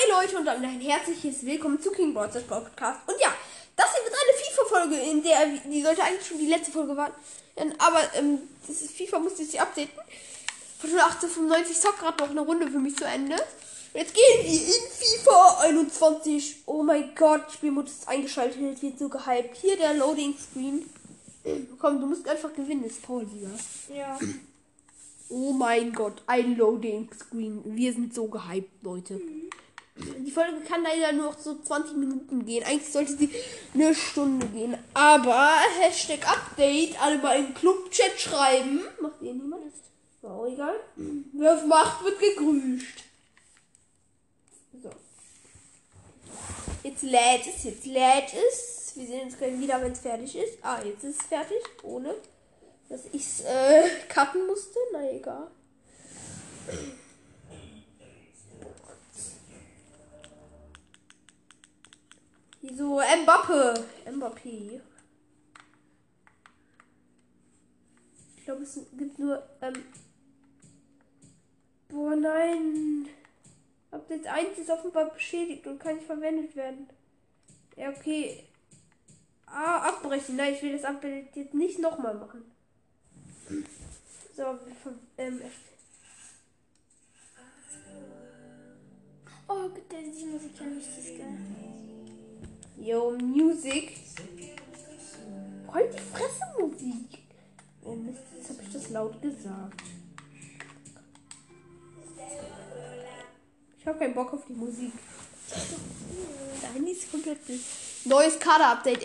Hi Leute und ein herzliches Willkommen zu King Brothers Podcast. Und ja, das hier wird eine FIFA-Folge, in der, die sollte eigentlich schon die letzte Folge warten. Aber ähm, das ist, FIFA musste sich updaten. Von 1895 zockt gerade noch eine Runde für mich zu Ende. Und jetzt gehen wir in FIFA 21. Oh mein Gott, Spielmodus ist eingeschaltet, wird so gehypt. Hier der Loading Screen. Komm, du musst einfach gewinnen, ist Powerliga. Ja. Oh mein Gott, ein Loading Screen. Wir sind so gehypt, Leute. Mhm. Die Folge kann leider nur noch so 20 Minuten gehen. Eigentlich sollte sie eine Stunde gehen. Aber Hashtag Update, alle mal Club-Chat schreiben. Macht ihr niemand? War auch egal. Wer es macht, wird gegrüßt. So. Jetzt lädt es, jetzt lädt es. Wir sehen uns gleich wieder, wenn es fertig ist. Ah, jetzt ist es fertig. Ohne, dass ich es äh, cutten musste. Na egal. So, Mbappe. Mbappé. Ich glaube, es gibt nur. Ähm Boah, nein. Update 1 ist offenbar beschädigt und kann nicht verwendet werden. Ja, okay. Ah, abbrechen. Nein, ich will das Update jetzt nicht nochmal machen. So, ähm, Oh, die Musik ja nicht das geil. Yo, Music. Halt die Fresse, Musik. Oh Mist, jetzt habe ich das laut gesagt. Ich habe keinen Bock auf die Musik. Dein ist komplett nicht. Neues Kader-Update.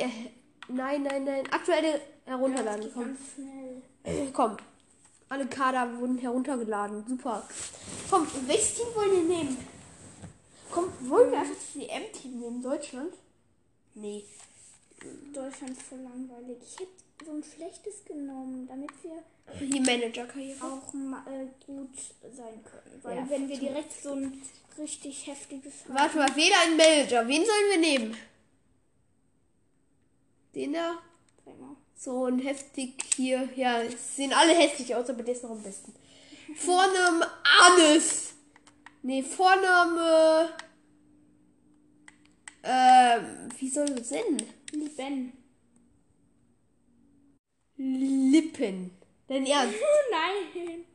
Nein, nein, nein. Aktuelle herunterladen. Komm. Äh, komm. Alle Kader wurden heruntergeladen. Super. Komm, welches Team wollen wir nehmen? Komm, wollen wir einfach das WM-Team nehmen? Deutschland? Nee. Deutschland ist voll langweilig. Ich hätte so ein schlechtes genommen, damit wir die Manager-Karriere auch mal äh, gut sein können. Weil ja, wenn wir direkt so ein richtig heftiges haben. Warte mal, weder ein Manager. Wen sollen wir nehmen? Den da? So ein heftig hier. Ja, sehen alle hässlich aus, aber der ist noch am besten. Vorname Anis. Nee, Vorname. Ähm, wie soll das denn? Lippen. Lippen. Dein Ernst? Nein.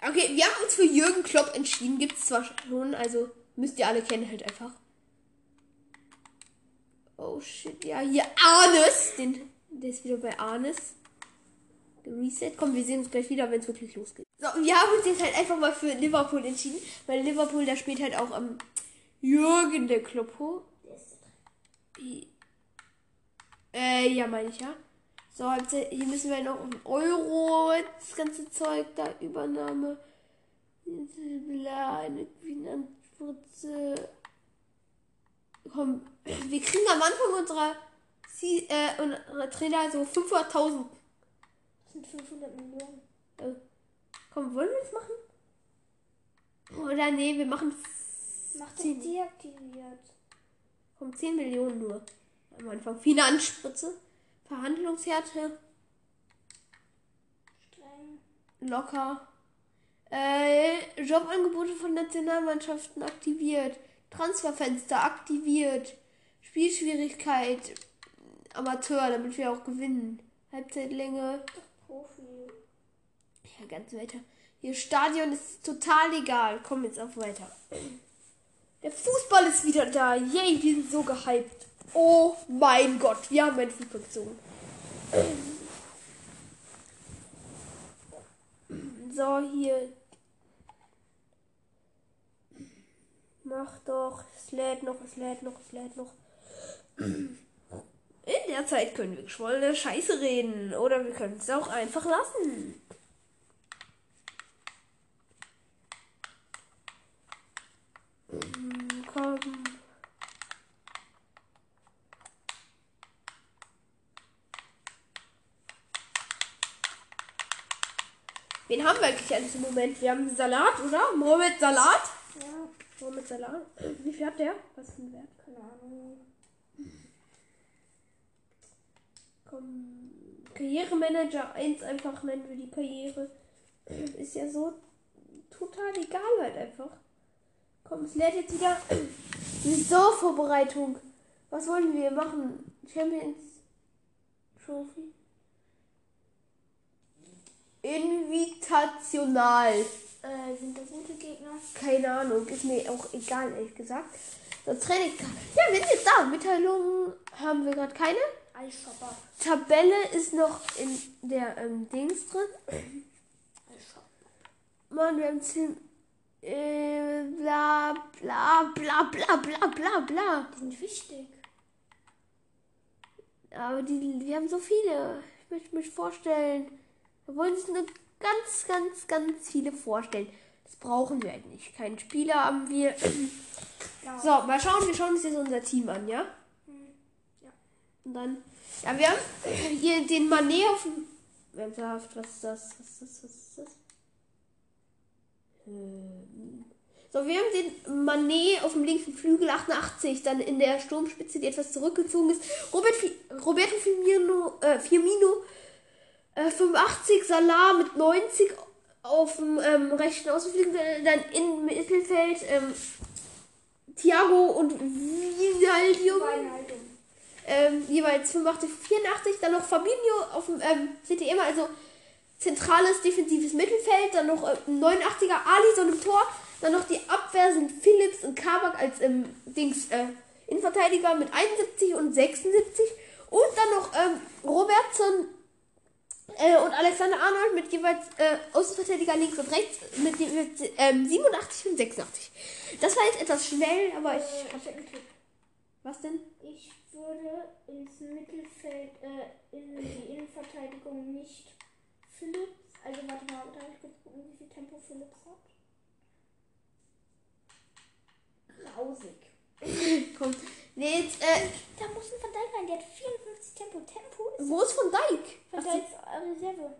Okay, wir haben uns für Jürgen Klopp entschieden. Gibt es zwar schon, also müsst ihr alle kennen halt einfach. Oh shit, ja, hier Arnes. Den, der ist wieder bei Arnes. Reset. Komm, wir sehen uns gleich wieder, wenn es wirklich losgeht. So, wir haben uns jetzt halt einfach mal für Liverpool entschieden, weil Liverpool, da spielt halt auch am ähm, Jürgen der Kloppo. Äh, ja, meine ich ja. So, hier müssen wir noch ein Euro, das ganze Zeug da, Übernahme. Eine Finanzspritze. Komm, wir kriegen am Anfang unserer, äh, unserer Trainer so 500.000. Das sind 500 Millionen. Äh, komm, wollen wir das machen? Oder nee, wir machen. Macht 10. deaktiviert. Komm, 10 Millionen nur. Am Anfang. Finanzspritze. Verhandlungshärte. Streng. Locker. Äh, Jobangebote von Nationalmannschaften aktiviert. Transferfenster aktiviert. Spielschwierigkeit. Amateur, damit wir auch gewinnen. Halbzeitlänge. Profi. Ja, ganz weiter. Hier Stadion ist total egal. Komm jetzt auf weiter. Der Fußball ist wieder da. Yay, wir sind so gehypt. Oh mein Gott, wir haben einen Fußball gezogen. So, hier. Mach doch. Es lädt noch, es lädt noch, es lädt noch. In der Zeit können wir geschwollene Scheiße reden. Oder wir können es auch einfach lassen. Komm. Wen haben wir eigentlich alles im Moment? Wir haben Salat, oder? Mohamed Salat? Ja. Mohamed Salat. Wie viel hat der? Was ist ein Wert? Keine Ahnung. Komm. Karrieremanager 1 einfach nennen wir die Karriere. Ist ja so total egal halt einfach. Komm, es lädt jetzt wieder. Saisonvorbereitung. Was wollen wir machen? Champions Trophy? Invitational. Äh, sind das gute Gegner? Keine Ahnung, ist mir auch egal, ehrlich gesagt. Das Training. Ja, wir sind jetzt da. Mitteilungen haben wir gerade keine. Eisschopper. Tabelle ist noch in der ähm, Dings drin. Mann, wir haben 10. Äh, bla bla bla bla bla bla bla. Die sind wichtig. Aber die, wir haben so viele. Ich möchte mich vorstellen. Wir wollen sich nur ganz, ganz, ganz viele vorstellen. Das brauchen wir halt nicht. Keinen Spieler haben wir. Ja. So, mal schauen. Wir schauen uns jetzt unser Team an, ja? Hm. Ja. Und dann. Ja, wir haben hier den Manet auf dem. Ernsthaft, was ist das? Was ist das? Was ist das? Hm. So, wir haben den Manet auf dem linken Flügel 88, dann in der Sturmspitze, die etwas zurückgezogen ist. Robert Roberto Firmino, äh, Firmino äh, 85, Salah mit 90 auf dem ähm, rechten Außenflügel, dann im Mittelfeld ähm, Thiago und Vinaldium. Ähm, jeweils 85, 84, dann noch Fabinho auf dem ähm, CTM, also zentrales defensives Mittelfeld, dann noch äh, 89er Alisson im Tor, dann noch die Abwehr sind Phillips und Kabak als ähm, Dings äh, Innenverteidiger mit 71 und 76 und dann noch ähm, Robertson äh, und Alexander Arnold mit jeweils äh, Außenverteidiger links und rechts mit, mit ähm, 87 und 86. Das war jetzt etwas schnell, aber ich. Äh, was denn? Ich würde ins Mittelfeld, äh, in die Innenverteidigung nicht Philips. Also warte mal, da ich kurz gucken, wie viel Tempo Philips hat. Grausig. Komm. Nee, jetzt, äh, da muss ein Van Dijk rein, der hat 54 Tempo. Tempo ist. Wo ist Van Dijk? Van Dijk ist Reserve.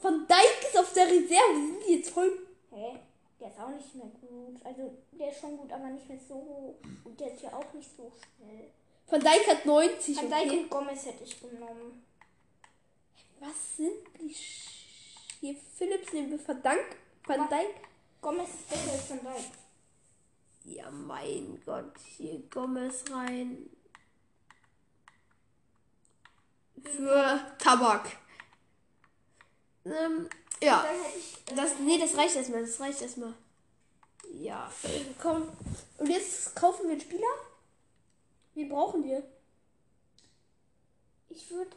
Van Dijk ist auf der Reserve. Sind die jetzt voll. Hä? Der ist auch nicht mehr gut. Also, der ist schon gut, aber nicht mehr so hoch. Und der ist ja auch nicht so schnell. Van Dijk hat 90. Van Dijk okay. und Gomez hätte ich genommen. Was sind die. Sch Hier, Philips nehmen wir Dijk. Van Dijk. Gomez ist besser als Van Dijk. Ja, mein Gott. Hier Gomez rein. Für Tabak. Ähm, ja. Das, nee, das reicht erstmal. Das reicht erstmal. Ja. Komm. Und jetzt kaufen wir einen Spieler? Wie brauchen wir? Ich würde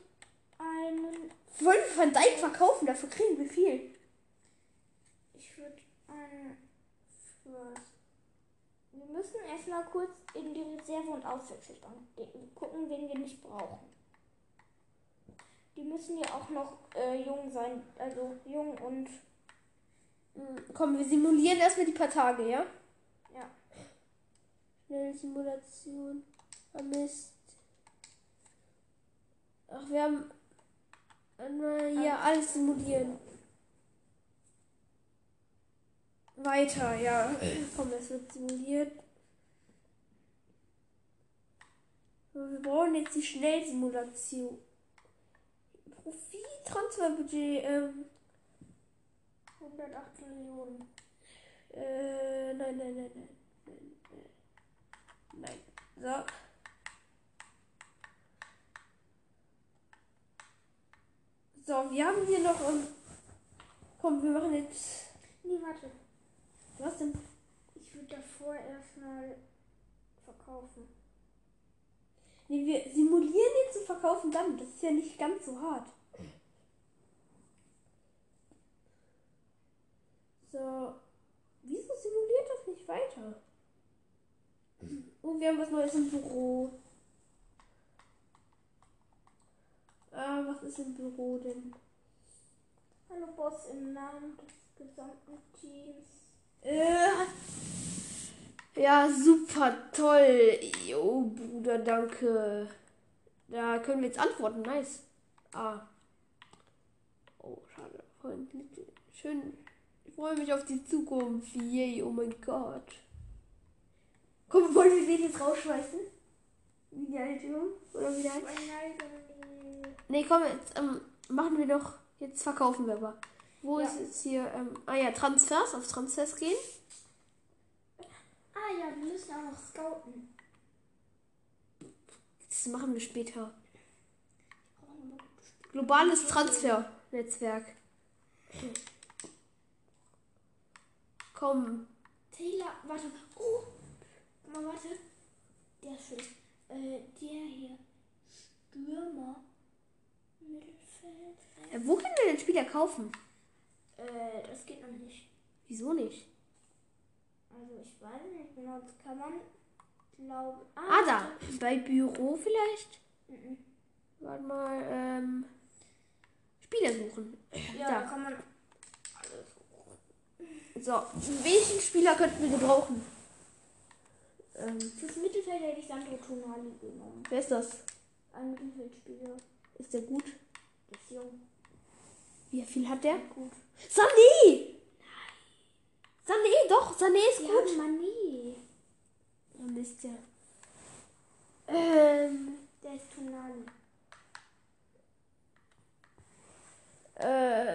Wollen wir Van Dijk verkaufen? Dafür kriegen wir viel. Ich würde einen. Für wir müssen erstmal kurz in die Reserve- und Auswechselbank gucken, wen wir nicht brauchen. Die müssen ja auch noch äh, jung sein, also jung und. Hm, komm, wir simulieren erstmal die paar Tage, ja? Ja. Schnelle Simulation. Mist. Ach, wir haben. Einmal hier alles simulieren. Weiter, ja. Komm, es wird simuliert. Wir brauchen jetzt die Schnellsimulation. Profit-Transferbudget, ähm. 108 Millionen. Äh, nein, nein, nein, nein. Nein. nein. So. So, wir haben hier noch. Ähm, komm, wir machen jetzt. Nee, warte. Was denn? Ich würde davor erstmal verkaufen. Nee, wir simulieren jetzt und verkaufen dann. Das ist ja nicht ganz so hart. So. Wieso simuliert das nicht weiter? Oh, wir haben was Neues im Büro. Ah, was ist im Büro denn? Hallo Boss im Namen des gesamten Teams. Äh, ja, super toll. Jo, Bruder, danke. Da können wir jetzt antworten. Nice. Ah. Oh, schade. Schön. Ich freue mich auf die Zukunft. Yay, oh mein Gott. Komm, wollen wir den jetzt rausschmeißen? Wie die alte Oder wie der heißt? Nee, komm, jetzt ähm, machen wir doch. Jetzt verkaufen wir aber. Wo ja. ist jetzt hier? Ähm, ah ja, Transfers, auf Transfers gehen. Ah, ja, wir müssen auch noch scouten. Das machen wir später. Globales Transfernetzwerk. Komm. Taylor, warte. Oh, mal, warte. Der ist schlecht. Äh, der hier. Stürmer. Mittelfeld. Äh, wo können wir den Spieler kaufen? Äh, das geht noch nicht. Wieso nicht? Also ich weiß nicht genau, das kann man, glaube Ah, da. Bei Büro vielleicht? Mhm. Warte mal, ähm. Spieler suchen. Ja, Da. kann man So, welchen Spieler könnten wir gebrauchen? Ähm, Fürs Mittelfeld hätte ich Sandro Tonali genommen. wer ist das? Ein Mittelfeldspieler. Ist der gut? Der ist jung. Wie viel hat der? Gut. Sané! Sané, doch, Sané ist Die gut. Mani. Oh, Mist, ja. Ähm, Der ist Tonali. äh,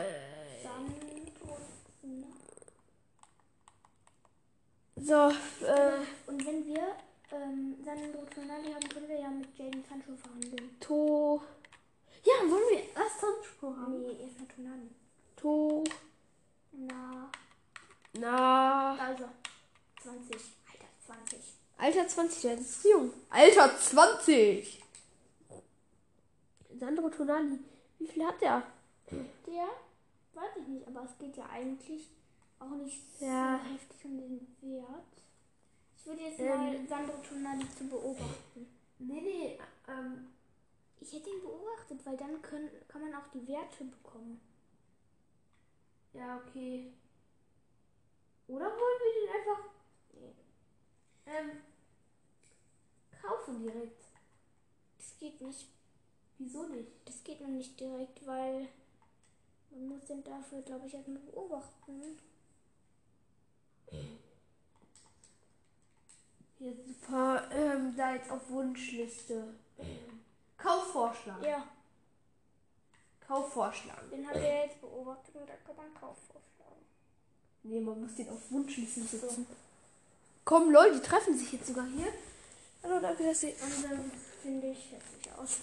so, äh, Und wenn wir ähm, Sandro Tonali haben, können wir ja mit Jaden Sancho verhandeln. To. Ja, wollen wir erst Sancho haben? Nee, erstmal Tonali. To. Na, Na. also 20. Alter, 20. Alter 20, der ist jung. Alter 20! Sandro Tonali, wie viel hat der? Der weiß ich nicht, aber es geht ja eigentlich auch nicht Ja. so heftig um den Wert. Ich würde jetzt Ähm. mal Sandro Tonali zu beobachten. Nee, nee, ähm. Ich hätte ihn beobachtet, weil dann können, kann man auch die Werte bekommen. Ja, okay. Oder wollen wir den einfach. Ähm. Kaufen direkt? Das geht nicht. Wieso nicht? Das geht noch nicht direkt, weil man muss den dafür, glaube ich, erstmal beobachten. Hier super. Ähm, da jetzt auf Wunschliste. Kaufvorschlag. Ja, Kaufvorschlag. den haben wir jetzt beobachtet und da kann man Kauf vorschlagen. Nee, man muss den auf Wunschliste setzen. Komm, Leute, die treffen sich jetzt sogar hier. Hallo, danke, dass Sie. Und dann finde ich hässlich aus.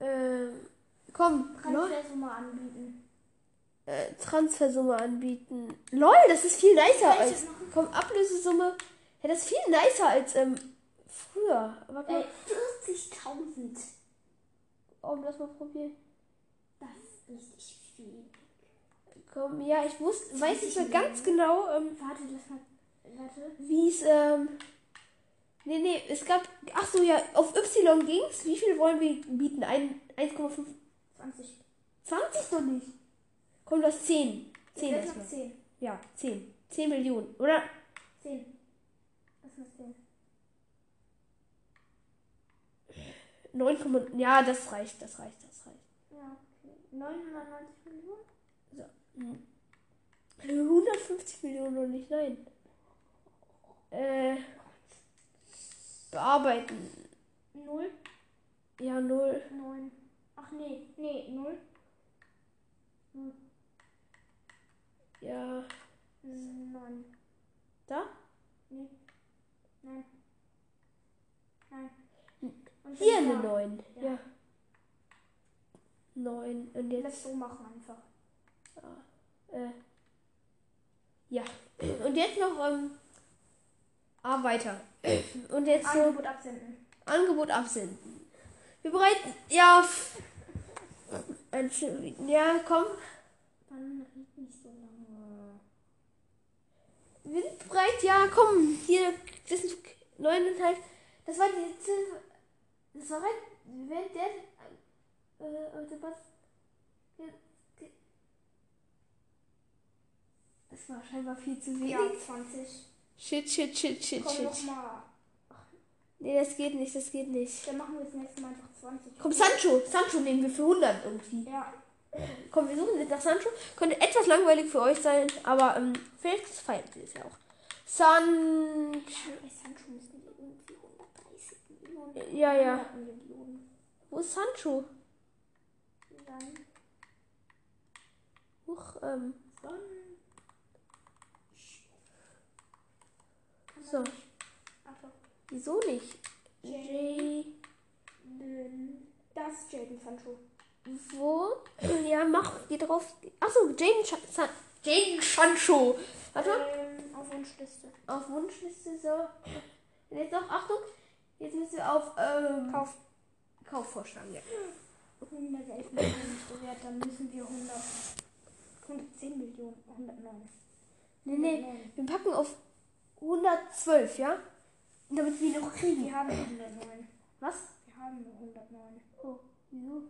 Ähm, komm, Leute. Transfersumme anbieten. Äh, Transfersumme anbieten. LOL, das ist viel nicer als. Komm, Ablösesumme. Ja, das ist viel nicer als ähm, früher. Warte mal. 40.000. Oh, lass mal probieren. Das ist richtig viel. Komm, ja, ich wusste, weiß nicht mehr ganz genau, ähm, Warte, lass mal. Warte. wie es, ähm. Nee, nee, es gab. Ach so, ja, auf Y ging's. Wie viel wollen wir bieten? Ein- 1,5. 20. 20 noch nicht. Komm, du hast 10. 10 Jetzt erstmal. noch 10. Ja, 10. 10 Millionen, oder? 10. Was noch 10? 9, ja, das reicht, das reicht, das reicht. Ja, okay. 990 Millionen? 150 Millionen noch nicht, nein. Äh. Bearbeiten. 0, Ja, 0. 9. Ach nee, nee, 0. Ja. 9. Da? Nee. Nein. Nein. Und Hier eine da. 9. Ja. Ja. 9. Und Lass jetzt. so machen einfach. Äh. Ja. Und jetzt noch, ähm. Ah, weiter. Und jetzt Angebot absenden. Angebot absenden. Wir bereiten. Ja. Ja, komm. Dann red nicht so lange. Wir sind bereit, ja, komm. Hier, das sind neuneinhalb. Das war die Ziffer. Das war recht. Wenn der. Äh, also was. Das war scheinbar viel zu wenig. Ja, 20. Shit, shit, shit, shit, Komm shit. nochmal. Nee, das geht nicht, das geht nicht. Dann machen wir das nächste Mal einfach 20. Komm, Sancho. Sancho nehmen wir für 100 irgendwie. Ja. Komm, wir suchen jetzt nach Sancho. Könnte etwas langweilig für euch sein, aber ähm, vielleicht feiert ihr es ja auch. Sancho. Sancho müssen wir irgendwie 130 Millionen. Ja, ja. Millionen. Wo ist Sancho? Dann. Huch, ähm. Son. So. Achtung. Wieso nicht? J. Das ist Jaden Sancho. Wo? ja, mach, geh drauf. Achso, Jaden Sancho. Jaden Sancho. Warte mal. Ähm, auf Wunschliste. Auf Wunschliste so. Und jetzt noch, Achtung. Jetzt müssen wir auf ähm, Kauf. Kauf vorschlagen. Ja. 111 Millionen ist der Wert, dann müssen wir 100, 110 Millionen, 109. Nee, nee. Wir packen auf 112, ja? Damit wir noch kriegen. Wir haben 109. Was? Wir haben nur 109. Oh, wieso?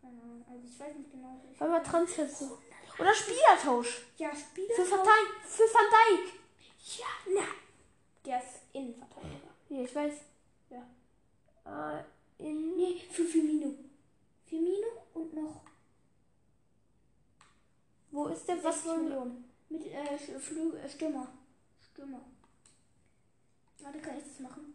Keine Ahnung. Also ich weiß nicht genau. Weil wir Transfer. Oder Spielertausch. Ja, Spieler. Für Van Dijk. Für Van Dijk. Ja, na. Der ist Innenverteidiger. Ja, ich weiß. Ja. Äh, in. Nee, für Firmino. Firmino und noch Wo ist der? Was 60 wollen wir? Millionen. Mit äh, Flü äh, Stürmer. Stürmer. Warte, kann ich das machen?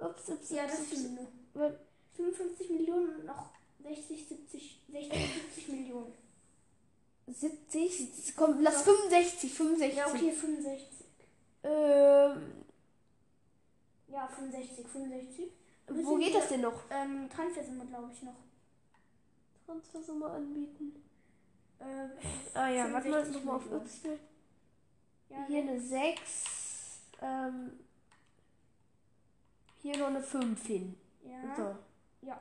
Ups, ups, Ja, das ups, ist. Firmino. Weil- 55 Millionen und noch 60, 70, 60, 70 Millionen. 70. Komm, lass 65. 65. Ja, okay, 65. Ähm, Ja, 65, 65. wo geht das denn noch? Ähm, Transfersumme, glaube ich, noch. Transfersumme anbieten. Ähm, Ah ja, warte mal, 65 nochmal auf. Y. ja, Hier eine 6. Ähm, hier noch eine 5 hin. ja. So. Ja.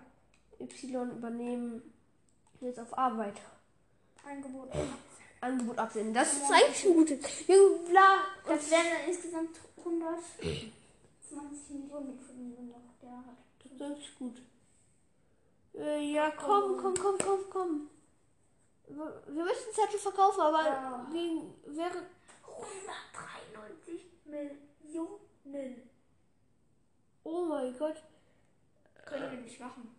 Y übernehmen. Jetzt auf Arbeit. Angebot. Angebot absenden. Das ist eigentlich ein gutes. Bla. Das wären dann insgesamt 120 Millionen mit Firmino noch. Der hat. Das ist gut. Äh, ja, komm, komm, komm, komm, komm. Wir es halt verkaufen, aber Ja. wegen, wäre 193 Millionen. Oh mein Gott. Können wir nicht machen.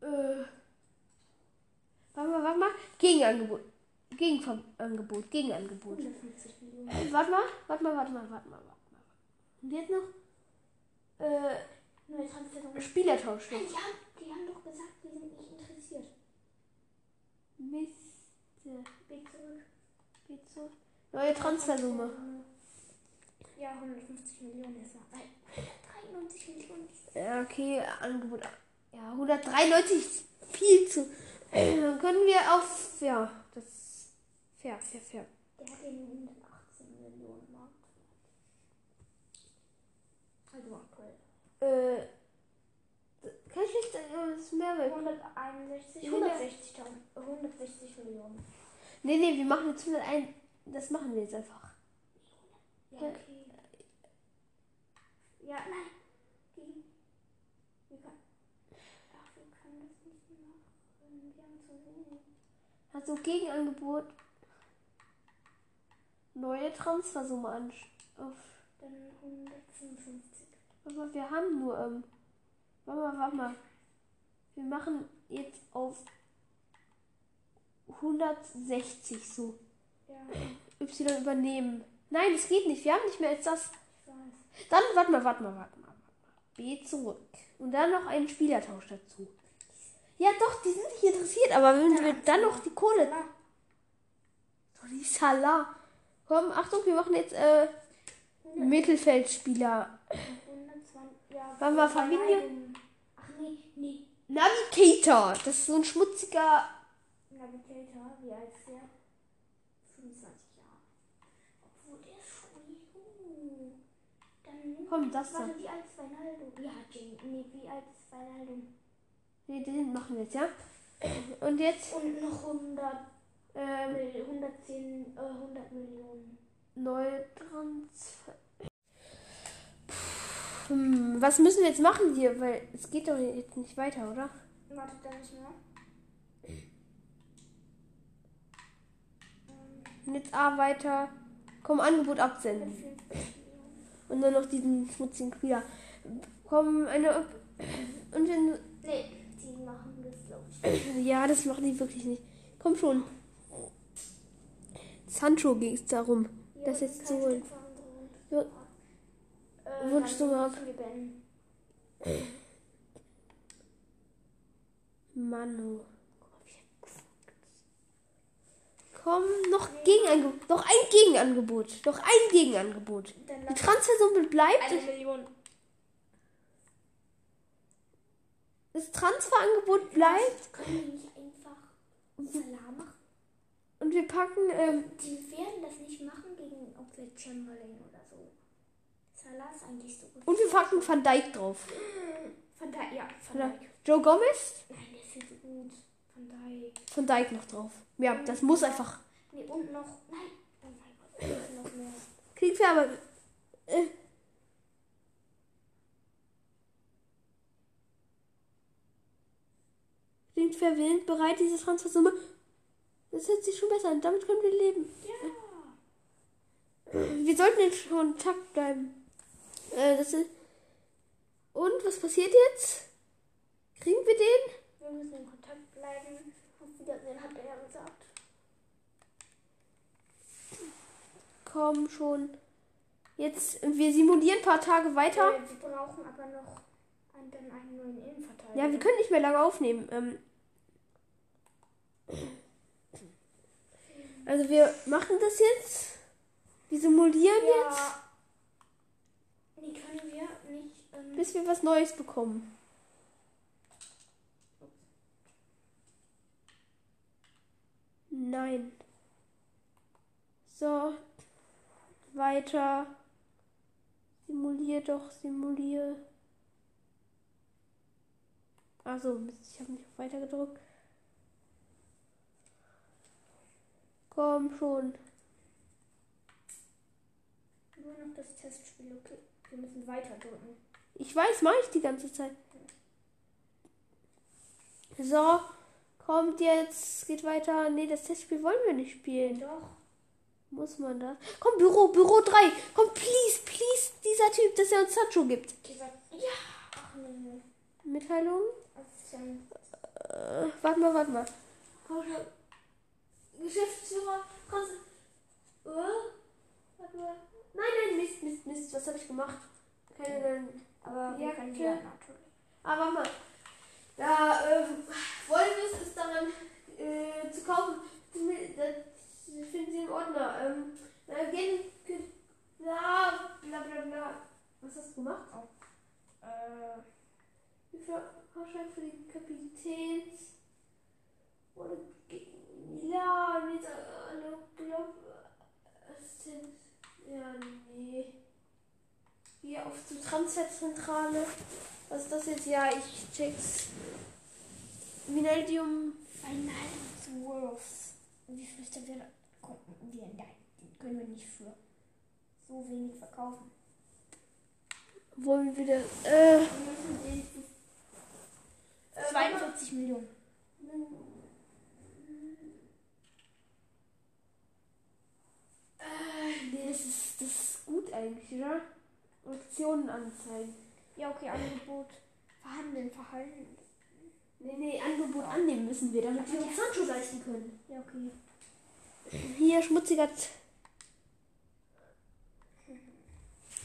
Äh. Warte mal, warte mal. Gegenangebot. Gegenangebot. Gegenangebot. 150 Millionen. Äh, warte mal, warte mal, warte mal, warte mal, warte mal. Und jetzt noch? Äh, Neue Transfersumme. Spielertausch noch. Die haben, die haben doch gesagt, die sind nicht interessiert. Mist. Weg zurück. Geht so. Neue Transfersumme. Ja, 150 Millionen ist noch. Nein, 93 Millionen. Ja, okay, Angebot. Ja, 193 ist viel zu. Äh, Dann können wir auf. Ja, das. Fair, fair, fair. Der hat den 118 Millionen Markt. Also aktuell. Äh. Kein schlechter. äh, Das Mehrwert. 161, Ja. 160, 160 Millionen. Nee, nee, wir machen jetzt 101. Das machen wir jetzt einfach. Ja, okay. Ja, nein. Wir können, ach, wir können das nicht machen. Wir haben zu wenig. Also Gegenangebot. Neue Transfersumme an. Auf. Dann 155. Warte mal, wir haben nur. Ähm, warte mal, warte mal. Wir machen jetzt auf 160 so. Ja, Y übernehmen. Nein, das geht nicht. Wir haben nicht mehr als das. ich weiß. Dann, warte mal, warte mal, warte mal. warte mal. B zurück. Und dann noch einen Spielertausch dazu. Ja, doch, die sind nicht interessiert, aber wenn wir dann noch die Kohle. Doch, die Salah. Komm, Achtung, wir machen jetzt äh, Mittelfeldspieler. 120. Ja, Wann war beiden- Ach nee, nee. Navigator. Das ist so ein schmutziger. Navigator, wie alt ist der? 25 Jahre. Obwohl, der ist schon jung. Dann Komm, das da. Warte, wie alt ist Wijnaldum? Ja, Jane. Nee, wie alt ist Wijnaldum? Nee, den machen wir jetzt, ja? Und jetzt Und noch 100, ähm, äh, 110, äh, 100 Millionen. neue Transfer. Hm, was müssen wir jetzt machen hier? Weil es geht doch jetzt nicht weiter, oder? Wartet da nicht mehr. Und jetzt A weiter. Komm, Angebot absenden. 150 Millionen. Und dann noch diesen schmutzigen Spieler. Komm, eine. Und wenn. Nee, die machen das, glaube ich. Ja, das machen die wirklich nicht. Komm schon. Sancho ging es darum. Ja, Das jetzt kein zu holen. Ja. Äh, Wunschsumme dann ab. Manu. Komm, noch Gegenangebot. Noch ein Gegenangebot. Noch ein Gegenangebot. Die Transfersumme bleibt. eine Million. Das Transferangebot bleibt. Können wir nicht einfach Salah machen? Und wir packen. Ähm, Die werden das nicht machen gegen Oxlade Chamberlain oder so. Salah ist eigentlich so gut. und wir packen Van Dijk drauf. Van Dijk, ja, Van. Dijk. Joe Gomez? Nein, der ist viel zu gut. Van Dijk. Van Dijk noch drauf. Ja, das muss einfach. Nee, und noch. Nein, oh mein Gott, noch mehr. Kriegen wir aber. Äh, Klingt verwirrend bereit, diese Transfersumme. Das hört sich schon besser an. Damit können wir leben. Ja. Wir sollten in Kontakt bleiben. Äh, das ist Und was passiert jetzt? Kriegen wir den? Wir müssen in Kontakt bleiben. Auf Wiedersehen, hat er ja gesagt. Komm schon. Jetzt, wir simulieren ein paar Tage weiter. Äh, wir brauchen aber noch einen, einen neuen Innenverteidiger. Ja, wir können nicht mehr lange aufnehmen. Ähm, also wir machen das jetzt. Wir simulieren jetzt, Ja. Nee, können wir nicht. Ähm, bis wir was Neues bekommen. Nein. So. Weiter. Simulier doch, simulier. Also, ich habe nicht auf weiter gedrückt. Komm schon. nur noch das Testspiel, okay. Wir müssen weiter drücken. Ich weiß, mache ich die ganze Zeit. So, kommt jetzt, geht weiter. Nee, das Testspiel wollen wir nicht spielen. Doch. Muss man das? Komm, Büro, Büro 3. Komm, please, please, dieser Typ, dass er uns Sancho gibt. Warte. Ja. Ach nee. Mitteilung? Äh, warte mal, warte mal. Geschäftsführer, kannst du... Äh? Warte mal. Nein, nein, Mist, Mist, Mist. Was habe ich gemacht? Keine, nein. Aber Ja, können ja natürlich. Aber warte mal. Da ähm, Wolves ist daran äh, zu kaufen. Das finden Sie im Ordner. Ähm, äh, gehen, ge- bla, bla, bla, bla. Was hast du gemacht? Äh, Wie viel Fahrschein für die Kapitäns? Oder ge- ja, mit einer Glaub. Assistent. Ja, nee. Hier auf zur Transferzentrale. Was ist das jetzt? Ja, ich check's. Vinaldium. Final zu Wolves. Wie viel ist? Gucken wir. Nein, den können wir nicht für so wenig verkaufen. Wollen wir wieder. Äh, Wir müssen den für äh, 42 Millionen. Äh, nee, das ist, das ist gut eigentlich, oder? Optionen anzeigen. Ja, okay, Angebot. Verhandeln, verhandeln. Nee, nee, Angebot annehmen müssen wir, damit wir uns Sancho leisten können. Ja, okay. Hier, schmutziger. T-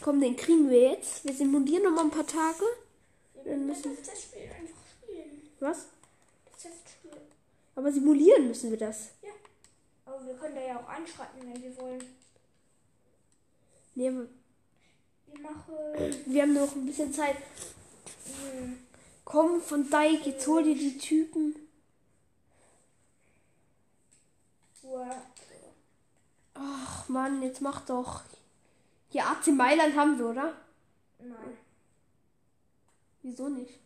Komm, den kriegen wir jetzt. Wir simulieren noch mal ein paar Tage. Wir Dann müssen- das Testspiel einfach spielen. Was? Das Testspiel. Aber simulieren müssen wir das. Aber wir können da ja auch einschreiten, wenn wir wollen. Nee, aber Wir machen. wir haben noch ein bisschen Zeit. Hm, Komm, von Dijk, jetzt hol dir die Typen. Ach Mann, jetzt mach doch. Hier AC Mailand haben wir, oder? Nein. Wieso nicht?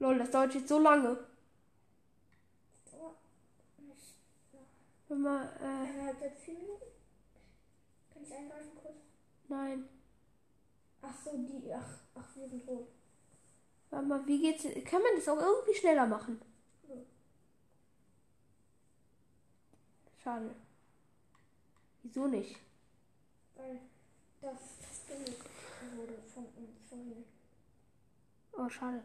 Lol, das dauert jetzt so lange. Wenn man, äh? Kann ich eingreifen kurz? nein. Ach so, die. Ach, ach wir sind rot. Warte mal, wie geht's? Kann man das auch irgendwie schneller machen? Schade. Wieso nicht? Weil das festgelegt wurde von uns vorhin. Oh, schade.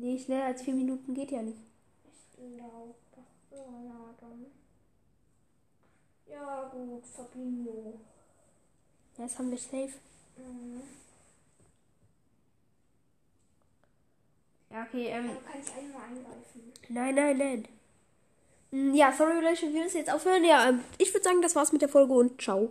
Nee, schneller als vier Minuten geht ja nicht. Ich glaube. Ja, ja, dann. Ja, gut, Fabinho. Ja, Das haben wir safe. Mhm. Ja, okay, ähm. Du kannst einmal eingreifen. Nein, nein, nein. Mm, Ja, sorry, Leute, wir müssen jetzt aufhören. Ja, ähm, ich würde sagen, das war's mit der Folge und ciao.